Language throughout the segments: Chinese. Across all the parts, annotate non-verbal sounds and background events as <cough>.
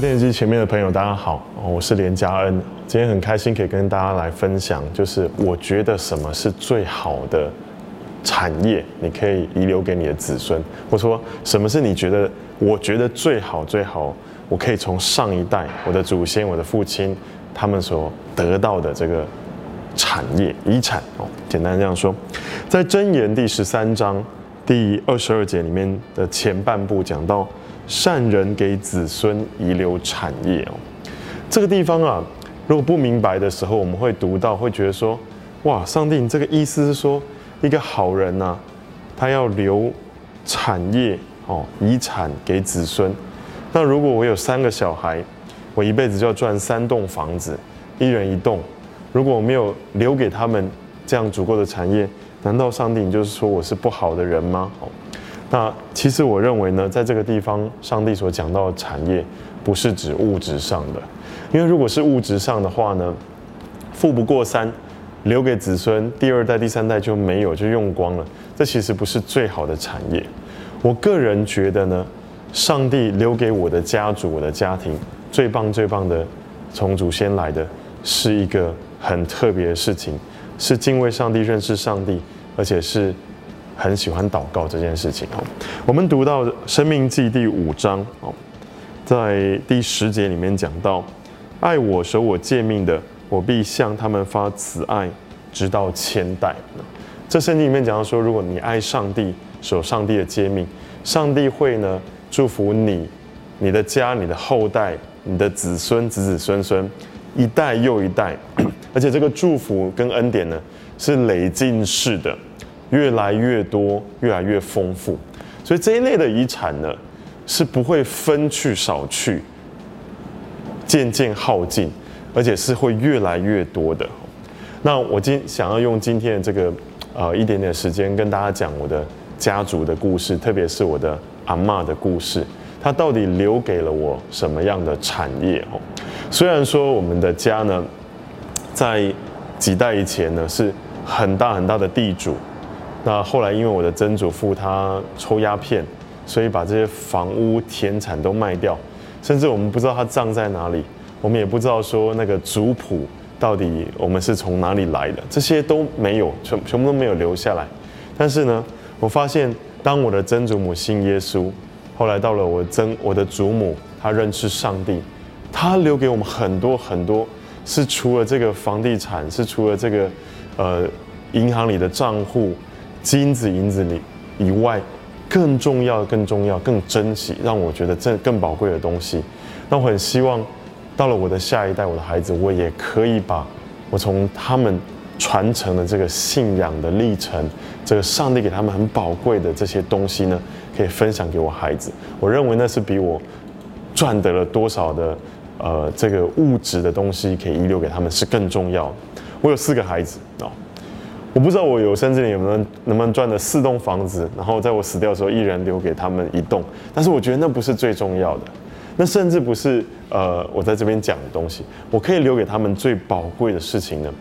电视机前面的朋友，大家好，我是连家恩。今天很开心可以跟大家来分享，就是我觉得什么是最好的产业，你可以遗留给你的子孙。或说什么是你觉得我觉得最好最好，我可以从上一代我的祖先、我的父亲他们所得到的这个产业遗产哦。简单这样说，在箴言第十三章第二十二节里面的前半部讲到。善人给子孙遗留产业哦，这个地方啊，如果不明白的时候，我们会读到，会觉得说，哇，上帝，你这个意思是说，一个好人呐，他要留产业哦，遗产给子孙。那如果我有三个小孩，我一辈子就要赚三栋房子，一人一栋。如果我没有留给他们这样足够的产业，难道上帝你就是说我是不好的人吗？那其实我认为呢，在这个地方，上帝所讲到的产业，不是指物质上的，因为如果是物质上的话呢，富不过三，留给子孙，第二代、第三代就没有，就用光了。这其实不是最好的产业。我个人觉得呢，上帝留给我的家族、我的家庭，最棒、最棒的，从祖先来的，是一个很特别的事情，是敬畏上帝、认识上帝，而且是。很喜欢祷告这件事情哦。我们读到《生命记》第五章哦，在第十节里面讲到：“爱我、守我诫命的，我必向他们发慈爱，直到千代。”这圣经里面讲到说，如果你爱上帝、守上帝的诫命，上帝会呢祝福你、你的家、你的后代、你的子孙、子子孙孙，一代又一代，<clears throat> 而且这个祝福跟恩典呢是累进式的。越来越多，越来越丰富，所以这一类的遗产呢，是不会分去少去，渐渐耗尽，而且是会越来越多的。那我今想要用今天的这个呃一点点时间，跟大家讲我的家族的故事，特别是我的阿妈的故事，她到底留给了我什么样的产业？哦，虽然说我们的家呢，在几代以前呢是很大很大的地主。那后来，因为我的曾祖父他抽鸦片，所以把这些房屋田产都卖掉，甚至我们不知道他葬在哪里，我们也不知道说那个族谱到底我们是从哪里来的，这些都没有，全全部都没有留下来。但是呢，我发现当我的曾祖母信耶稣，后来到了我曾我的祖母，她认识上帝，她留给我们很多很多，是除了这个房地产，是除了这个呃银行里的账户。金子、银子里以外，更重要、更重要、更珍惜，让我觉得这更宝贵的东西。那我很希望，到了我的下一代，我的孩子，我也可以把我从他们传承的这个信仰的历程，这个上帝给他们很宝贵的这些东西呢，可以分享给我孩子。我认为那是比我赚得了多少的呃这个物质的东西可以遗留给他们是更重要的。我有四个孩子哦。我不知道我有生之年有没有能不能赚的四栋房子，然后在我死掉的时候，一人留给他们一栋。但是我觉得那不是最重要的，那甚至不是呃我在这边讲的东西。我可以留给他们最宝贵的事情呢，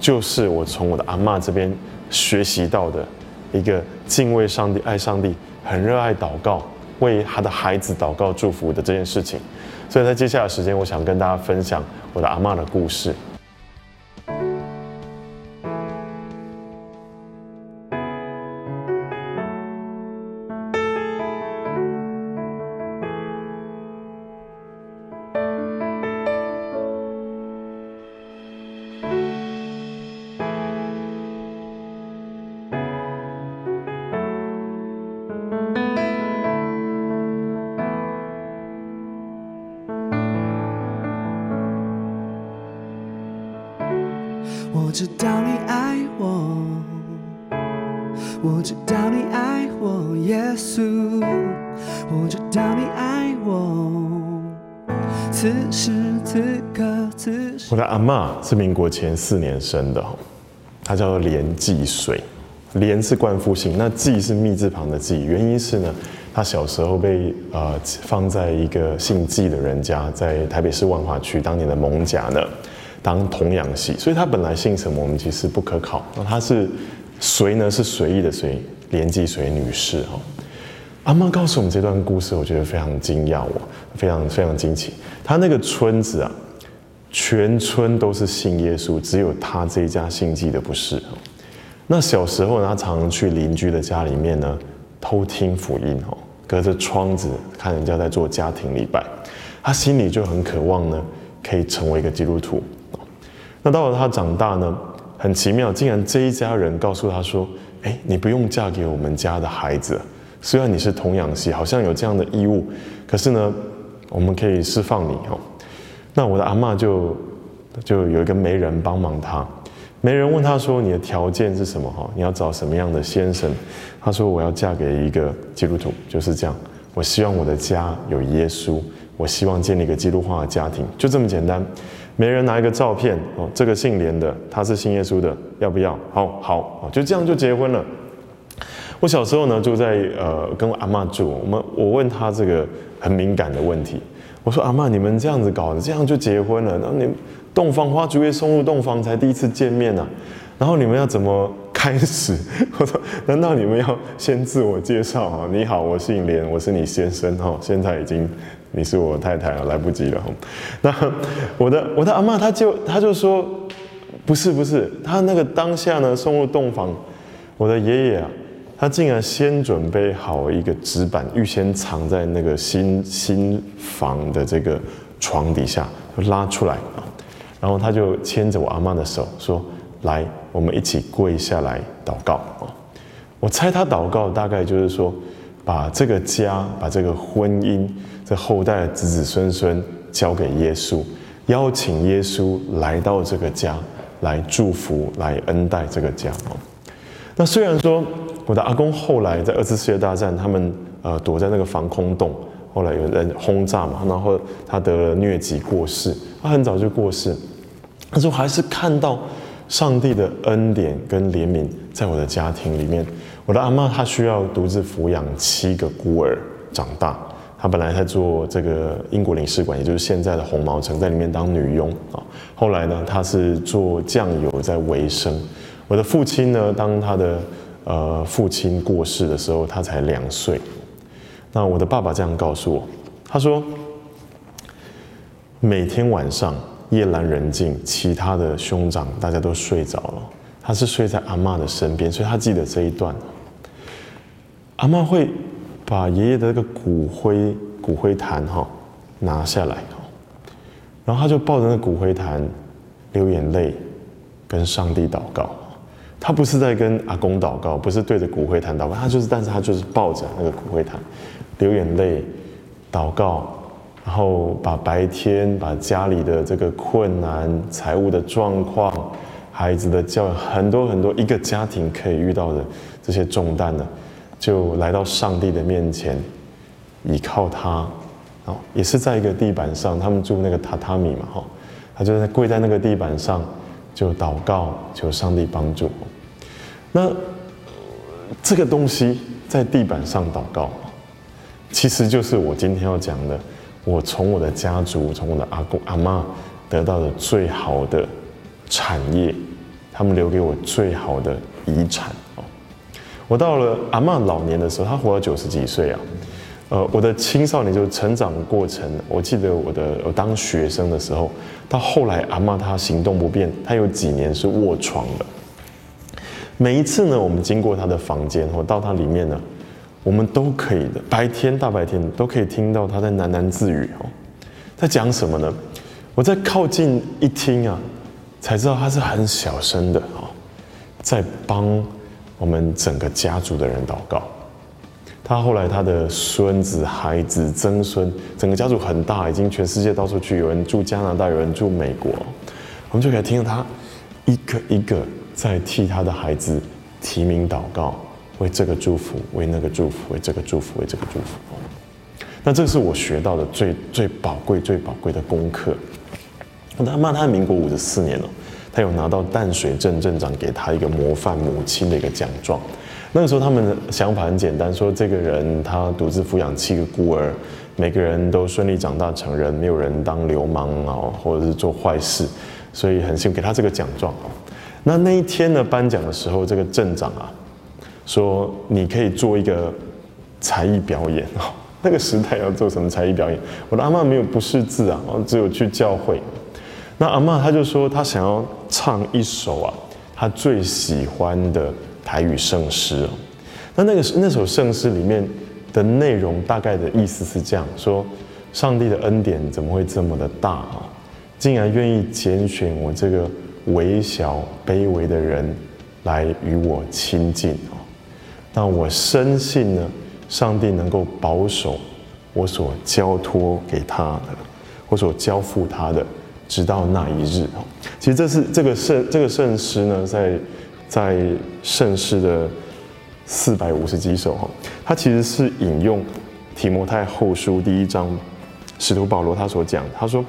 就是我从我的阿妈这边学习到的一个敬畏上帝、爱上帝、很热爱祷告、为他的孩子祷告祝福的这件事情。所以在接下来的时间，我想跟大家分享我的阿妈的故事。我知道你爱我，耶稣，我知道你爱我。此时此刻，此。我的阿妈是民国前四年生的，她叫做连继水，连是冠夫姓，那继是密字旁的继，原因是呢，她小时候被呃放在一个姓纪的人家，在台北市万华区当年的蒙甲呢。当童养媳，所以他本来姓什么，我们其实不可考。那他是随呢？是随意的随，连继随女士哈。阿妈告诉我们这段故事，我觉得非常惊讶，我非常非常惊奇。他那个村子啊，全村都是信耶稣，只有他这一家信基的不是。那小时候呢，他常常去邻居的家里面呢，偷听福音哦，隔着窗子看人家在做家庭礼拜，他心里就很渴望呢，可以成为一个基督徒。那到了他长大呢，很奇妙，竟然这一家人告诉他说：“哎，你不用嫁给我们家的孩子，虽然你是童养媳，好像有这样的义务，可是呢，我们可以释放你哦。”那我的阿妈就就有一个媒人帮忙他。媒人问他说：“你的条件是什么？哈，你要找什么样的先生？”他说：“我要嫁给一个基督徒，就是这样。我希望我的家有耶稣，我希望建立一个基督化的家庭，就这么简单。”没人拿一个照片哦，这个姓连的，他是信耶稣的，要不要？好好，就这样就结婚了。我小时候呢，就在呃跟阿妈住，我们我问他这个很敏感的问题，我说：“阿妈，你们这样子搞的，这样就结婚了？那你？”洞房花烛夜送入洞房才第一次见面呢，然后你们要怎么开始？<laughs> 我说，难道你们要先自我介绍啊？你好，我姓连，我是你先生哈。现在已经你是我太太啊，来不及了。那我的我的阿妈，她就她就说，不是不是，她那个当下呢送入洞房，我的爷爷啊，他竟然先准备好一个纸板，预先藏在那个新新房的这个床底下，拉出来啊。然后他就牵着我阿妈的手说：“来，我们一起跪下来祷告啊！”我猜他祷告大概就是说，把这个家、把这个婚姻、这后代的子子孙孙交给耶稣，邀请耶稣来到这个家，来祝福、来恩待这个家哦。那虽然说我的阿公后来在二次世界大战，他们呃躲在那个防空洞。后来有人轰炸嘛，然后他得了疟疾过世，他很早就过世，但是我还是看到上帝的恩典跟怜悯在我的家庭里面。我的阿妈她需要独自抚养七个孤儿长大，她本来在做这个英国领事馆，也就是现在的红毛城，在里面当女佣啊。后来呢，她是做酱油在维生。我的父亲呢，当他的呃父亲过世的时候，他才两岁。那我的爸爸这样告诉我，他说，每天晚上夜阑人静，其他的兄长大家都睡着了，他是睡在阿妈的身边，所以他记得这一段。阿妈会把爷爷的那个骨灰骨灰坛哈拿下来哦，然后他就抱着那骨灰坛流眼泪，跟上帝祷告。他不是在跟阿公祷告，不是对着骨灰坛祷告，他就是，但是他就是抱着那个骨灰坛。流眼泪，祷告，然后把白天把家里的这个困难、财务的状况、孩子的教育，很多很多一个家庭可以遇到的这些重担呢，就来到上帝的面前，倚靠他，哦，也是在一个地板上，他们住那个榻榻米嘛，哈，他就在跪在那个地板上，就祷告，求上帝帮助。那这个东西在地板上祷告。其实就是我今天要讲的，我从我的家族，从我的阿公阿妈得到的最好的产业，他们留给我最好的遗产。我到了阿妈老年的时候，她活到九十几岁啊。呃，我的青少年就是成长过程，我记得我的我当学生的时候，到后来阿妈她行动不便，她有几年是卧床的。每一次呢，我们经过她的房间或到她里面呢。我们都可以的，白天大白天都可以听到她在喃喃自语哦，在讲什么呢？我在靠近一听啊，才知道她是很小声的哦，在帮我们整个家族的人祷告。他后来他的孙子、孩子、曾孙，整个家族很大，已经全世界到处去，有人住加拿大，有人住美国，我们就可以听到他一个一个在替他的孩子提名祷告。为这个祝福，为那个祝福，为这个祝福，为这个祝福。那这是我学到的最最宝贵、最宝贵的功课。他骂他民国五十四年了，他有拿到淡水镇镇长给他一个模范母亲的一个奖状。那个时候他们的想法很简单，说这个人他独自抚养七个孤儿，每个人都顺利长大成人，没有人当流氓啊，或者是做坏事，所以很幸给他这个奖状。那那一天呢，颁奖的时候，这个镇长啊。说你可以做一个才艺表演哦，那个时代要做什么才艺表演？我的阿妈没有不识字啊，只有去教会。那阿妈她就说，她想要唱一首啊，她最喜欢的台语圣诗。那那个那首圣诗里面的内容，大概的意思是这样说：上帝的恩典怎么会这么的大啊？竟然愿意拣选我这个微小卑微的人来与我亲近啊！那我深信呢，上帝能够保守我所交托给他的，我所交付他的，直到那一日啊！其实这是这个圣这个圣诗呢，在在圣诗的。四百五十几首哈，他其实是引用提摩太后书第一章，使徒保罗他所讲，他说：“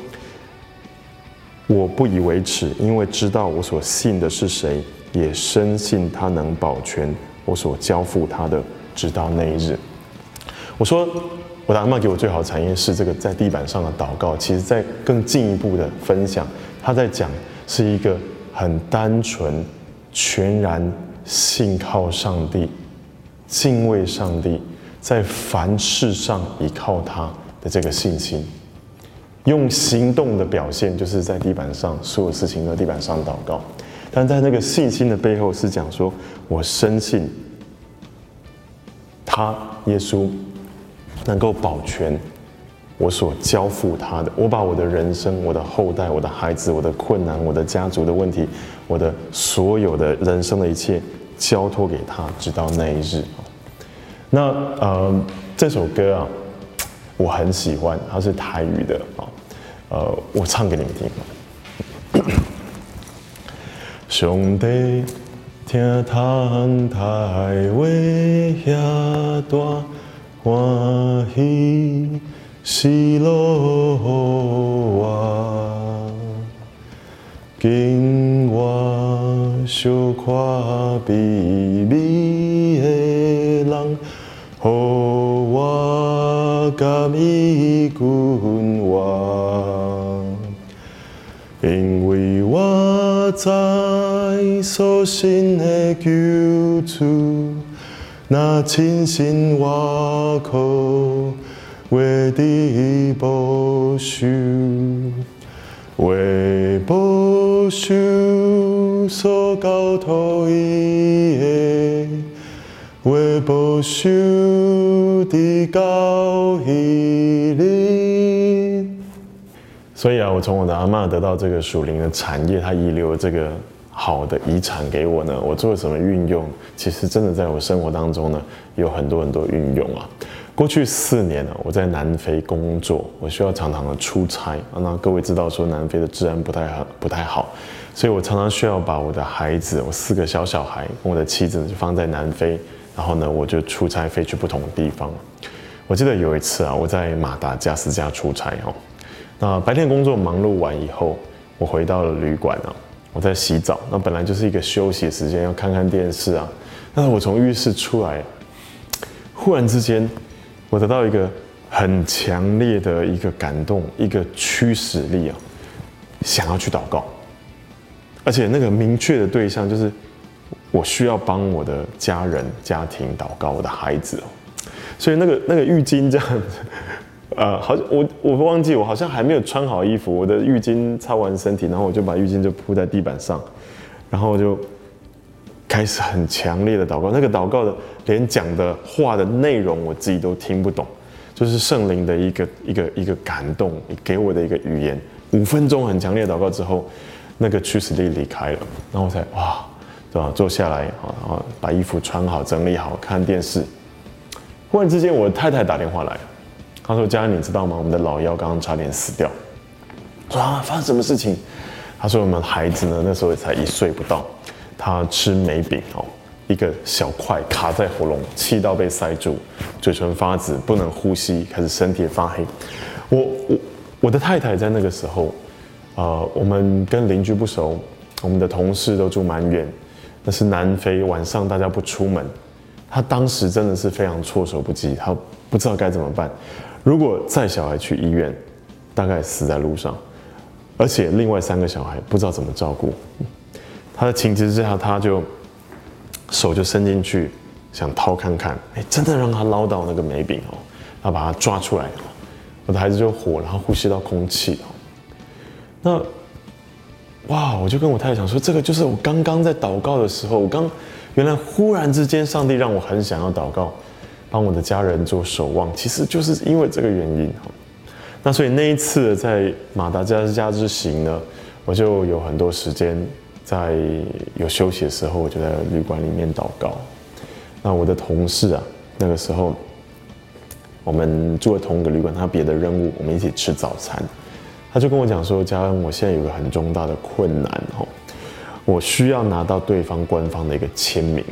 我不以为耻，因为知道我所信的是谁，也深信他能保全我所交付他的，直到那一日。”我说，我的阿妈给我最好的产业是这个在地板上的祷告。其实，在更进一步的分享，他在讲是一个很单纯、全然信靠上帝。敬畏上帝，在凡事上依靠他的这个信心，用行动的表现，就是在地板上所有事情都在地板上祷告。但在那个信心的背后，是讲说，我深信他耶稣能够保全我所交付他的。我把我的人生、我的后代、我的孩子、我的困难、我的家族的问题、我的所有的人生的一切。交托给他，直到那一日。那呃，这首歌啊，我很喜欢，它是台语的啊。呃，我唱给你们听。<coughs> 兄弟，听谈台话遐大欢喜，是路我今我小看美美的人，予我甘伊君我，因为我知所信的救主，那亲心我靠，为的保守。为保守所交托伊的，为保守的高伊哩。所以啊，我从我的阿妈得到这个属灵的产业，他遗留这个好的遗产给我呢。我做了什么运用？其实真的在我生活当中呢，有很多很多运用啊。过去四年呢，我在南非工作，我需要常常的出差。那各位知道说南非的治安不太好，不太好，所以我常常需要把我的孩子，我四个小小孩跟我的妻子就放在南非，然后呢，我就出差飞去不同的地方。我记得有一次啊，我在马达加斯加出差哦，那白天工作忙碌完以后，我回到了旅馆啊，我在洗澡，那本来就是一个休息时间，要看看电视啊。但是我从浴室出来，忽然之间。我得到一个很强烈的一个感动，一个驱使力啊，想要去祷告，而且那个明确的对象就是我需要帮我的家人、家庭祷告，我的孩子哦。所以那个那个浴巾这样子，呃，好我我忘记我好像还没有穿好衣服，我的浴巾擦完身体，然后我就把浴巾就铺在地板上，然后我就。开始很强烈的祷告，那个祷告的连讲的话的内容我自己都听不懂，就是圣灵的一个一个一个感动给我的一个语言。五分钟很强烈的祷告之后，那个驱使力离开了，然后我才哇，对吧？坐下来啊，然后把衣服穿好，整理好，看电视。忽然之间，我太太打电话来了，他说：“家人，你知道吗？我们的老幺刚刚差点死掉。”说啊，发生什么事情？他说：“我们孩子呢，那时候也才一岁不到。”他吃梅饼哦，一个小块卡在喉咙，气道被塞住，嘴唇发紫，不能呼吸，开始身体发黑。我我我的太太在那个时候，呃，我们跟邻居不熟，我们的同事都住蛮远，那是南非，晚上大家不出门。他当时真的是非常措手不及，他不知道该怎么办。如果载小孩去医院，大概死在路上，而且另外三个小孩不知道怎么照顾。他的情急之下，他就手就伸进去，想掏看看，哎，真的让他捞到那个梅饼哦，然后把它抓出来，我的孩子就活，然后呼吸到空气哦。那哇，我就跟我太太讲说，这个就是我刚刚在祷告的时候，我刚原来忽然之间，上帝让我很想要祷告，帮我的家人做守望，其实就是因为这个原因。那所以那一次在马达加斯加之行呢，我就有很多时间在有休息的时候，我就在旅馆里面祷告。那我的同事啊，那个时候我们住了同一个旅馆，他别的任务，我们一起吃早餐，他就跟我讲说：“嘉恩，我现在有个很重大的困难哦，我需要拿到对方官方的一个签名。”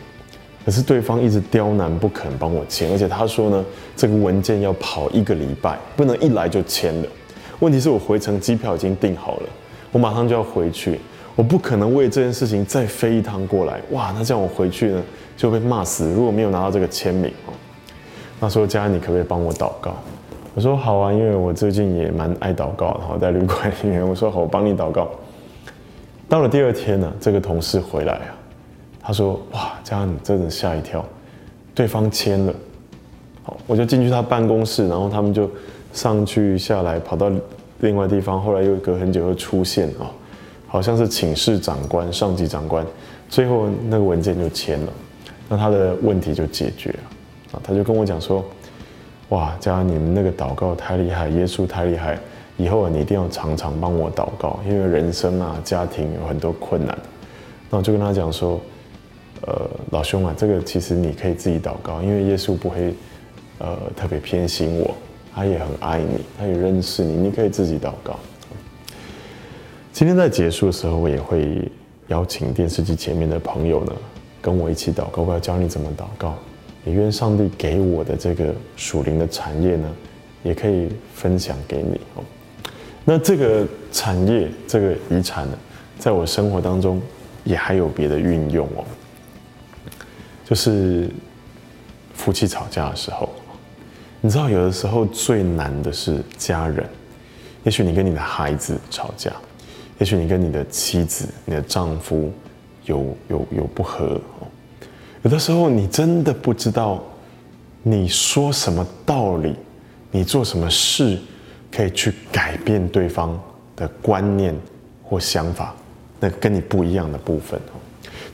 可是对方一直刁难不肯帮我签，而且他说呢，这个文件要跑一个礼拜，不能一来就签了。问题是我回程机票已经订好了，我马上就要回去，我不可能为这件事情再飞一趟过来。哇，那这样我回去呢就被骂死。如果没有拿到这个签名，那说佳你可不可以帮我祷告？我说好啊，因为我最近也蛮爱祷告的，在旅馆里面。我说好，我帮你祷告。到了第二天呢，这个同事回来啊。他说：“哇，这样你真的吓一跳，对方签了，好，我就进去他办公室，然后他们就上去下来，跑到另外地方，后来又隔很久又出现。啊，好像是请示长官、上级长官，最后那个文件就签了，那他的问题就解决了。啊，他就跟我讲说：，哇，嘉你们那个祷告太厉害，耶稣太厉害，以后你一定要常常帮我祷告，因为人生啊，家庭有很多困难，那我就跟他讲说。”呃，老兄啊，这个其实你可以自己祷告，因为耶稣不会，呃，特别偏心我，他也很爱你，他也认识你，你可以自己祷告。今天在结束的时候，我也会邀请电视机前面的朋友呢，跟我一起祷告，我要教你怎么祷告，也愿上帝给我的这个属灵的产业呢，也可以分享给你哦。那这个产业，这个遗产呢，在我生活当中也还有别的运用哦。就是夫妻吵架的时候，你知道有的时候最难的是家人。也许你跟你的孩子吵架，也许你跟你的妻子、你的丈夫有有有不和。有的时候你真的不知道你说什么道理，你做什么事可以去改变对方的观念或想法，那跟你不一样的部分。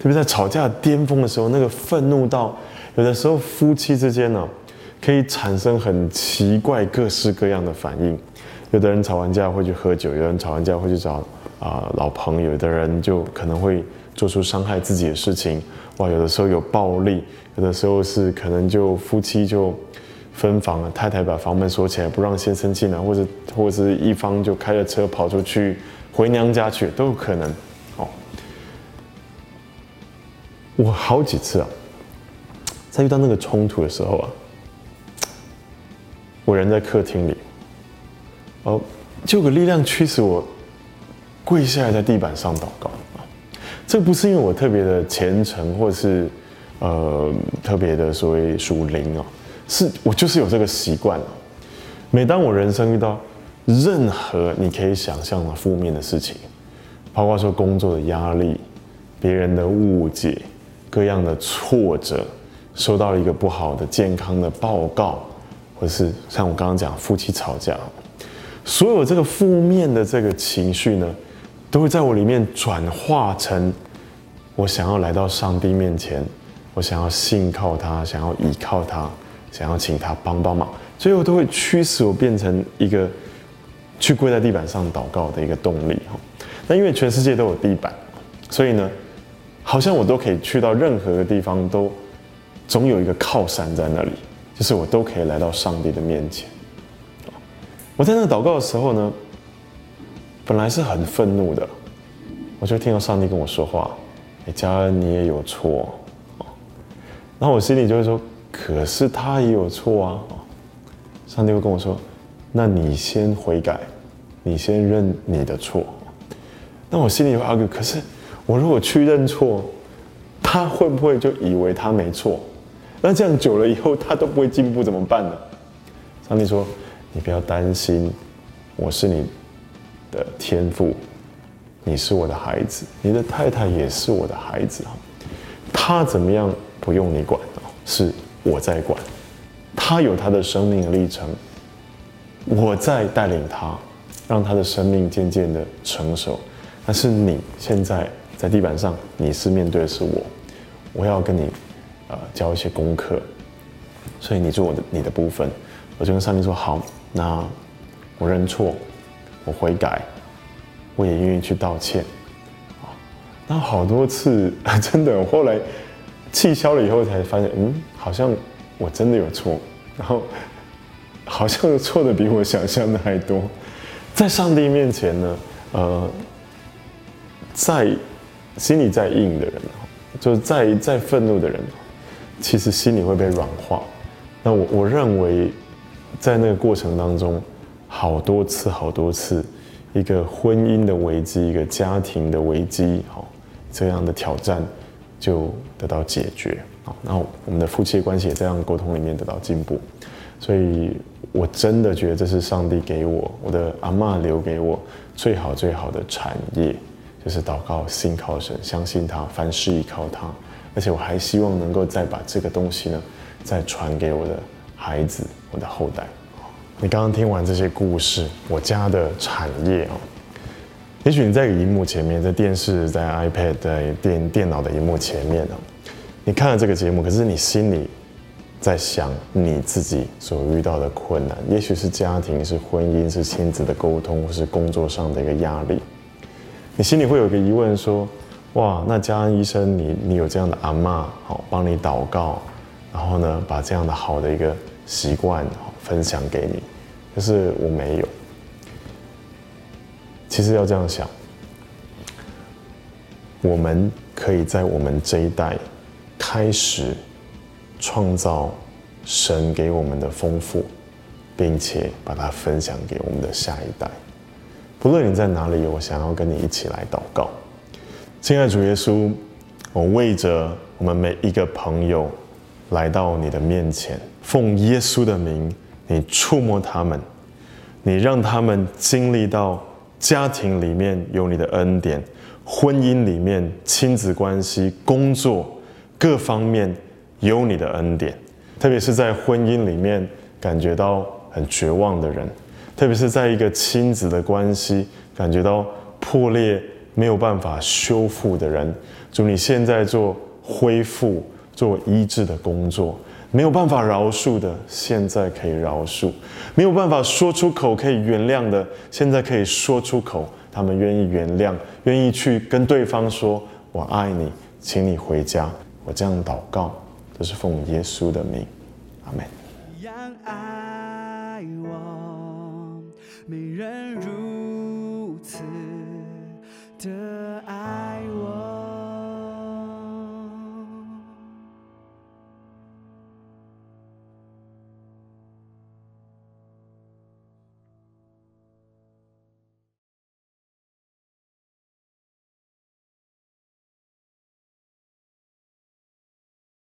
特别在吵架巅峰的时候，那个愤怒到有的时候夫妻之间呢，可以产生很奇怪、各式各样的反应。有的人吵完架会去喝酒，有人吵完架会去找啊老朋友，有的人就可能会做出伤害自己的事情。哇，有的时候有暴力，有的时候是可能就夫妻就分房了，太太把房门锁起来不让先生进来，或者或者是一方就开着车跑出去回娘家去，都有可能。我好几次啊，在遇到那个冲突的时候啊，我人在客厅里，哦，就有个力量驱使我跪下来在地板上祷告啊。这不是因为我特别的虔诚，或是呃特别的所谓属灵啊，是我就是有这个习惯啊。每当我人生遇到任何你可以想象的负面的事情，包括说工作的压力、别人的误解。各样的挫折，收到了一个不好的健康的报告，或是像我刚刚讲夫妻吵架，所有这个负面的这个情绪呢，都会在我里面转化成我想要来到上帝面前，我想要信靠他，想要依靠他，想要请他帮帮忙，最后都会驱使我变成一个去跪在地板上祷告的一个动力。那因为全世界都有地板，所以呢。好像我都可以去到任何的地方，都总有一个靠山在那里，就是我都可以来到上帝的面前。我在那祷告的时候呢，本来是很愤怒的，我就听到上帝跟我说话：“哎，佳恩，你也有错。”然后我心里就会说：“可是他也有错啊。”上帝会跟我说：“那你先悔改，你先认你的错。”那我心里有 argue，可是。我如果去认错，他会不会就以为他没错？那这样久了以后，他都不会进步，怎么办呢？上帝说：“你不要担心，我是你的天赋，你是我的孩子，你的太太也是我的孩子啊。他怎么样不用你管是我在管。他有他的生命历程，我在带领他，让他的生命渐渐的成熟。但是你现在在地板上，你是面对的是我，我要跟你，呃，教一些功课，所以你做我的你的部分，我就跟上帝说好，那我认错，我悔改，我也愿意去道歉，啊，那好多次 <laughs> 真的，我后来气消了以后才发现，嗯，好像我真的有错，然后好像错的比我想象的还多，在上帝面前呢，呃。在心里再硬的人，就是再再愤怒的人，其实心里会被软化。那我我认为，在那个过程当中，好多次好多次，一个婚姻的危机，一个家庭的危机，好这样的挑战就得到解决。好，那我们的夫妻关系也在这样沟通里面得到进步。所以我真的觉得这是上帝给我，我的阿妈留给我最好最好的产业。就是祷告，信靠神，相信他，凡事依靠他。而且我还希望能够再把这个东西呢，再传给我的孩子，我的后代。你刚刚听完这些故事，我家的产业啊，也许你在荧幕前面，在电视，在 iPad，在电电脑的荧幕前面呢，你看了这个节目，可是你心里在想你自己所遇到的困难，也许是家庭，是婚姻，是亲子的沟通，或是工作上的一个压力。你心里会有一个疑问，说：哇，那嘉恩医生，你你有这样的阿妈，好帮你祷告，然后呢，把这样的好的一个习惯分享给你，可是我没有。其实要这样想，我们可以在我们这一代开始创造神给我们的丰富，并且把它分享给我们的下一代。不论你在哪里，我想要跟你一起来祷告。亲爱主耶稣，我为着我们每一个朋友来到你的面前，奉耶稣的名，你触摸他们，你让他们经历到家庭里面有你的恩典，婚姻里面亲子关系、工作各方面有你的恩典，特别是在婚姻里面感觉到很绝望的人。特别是在一个亲子的关系感觉到破裂、没有办法修复的人，主，你现在做恢复、做医治的工作，没有办法饶恕的，现在可以饶恕；没有办法说出口可以原谅的，现在可以说出口。他们愿意原谅，愿意去跟对方说：“我爱你，请你回家。”我这样祷告，都是奉耶稣的名，阿门。没人如此的爱。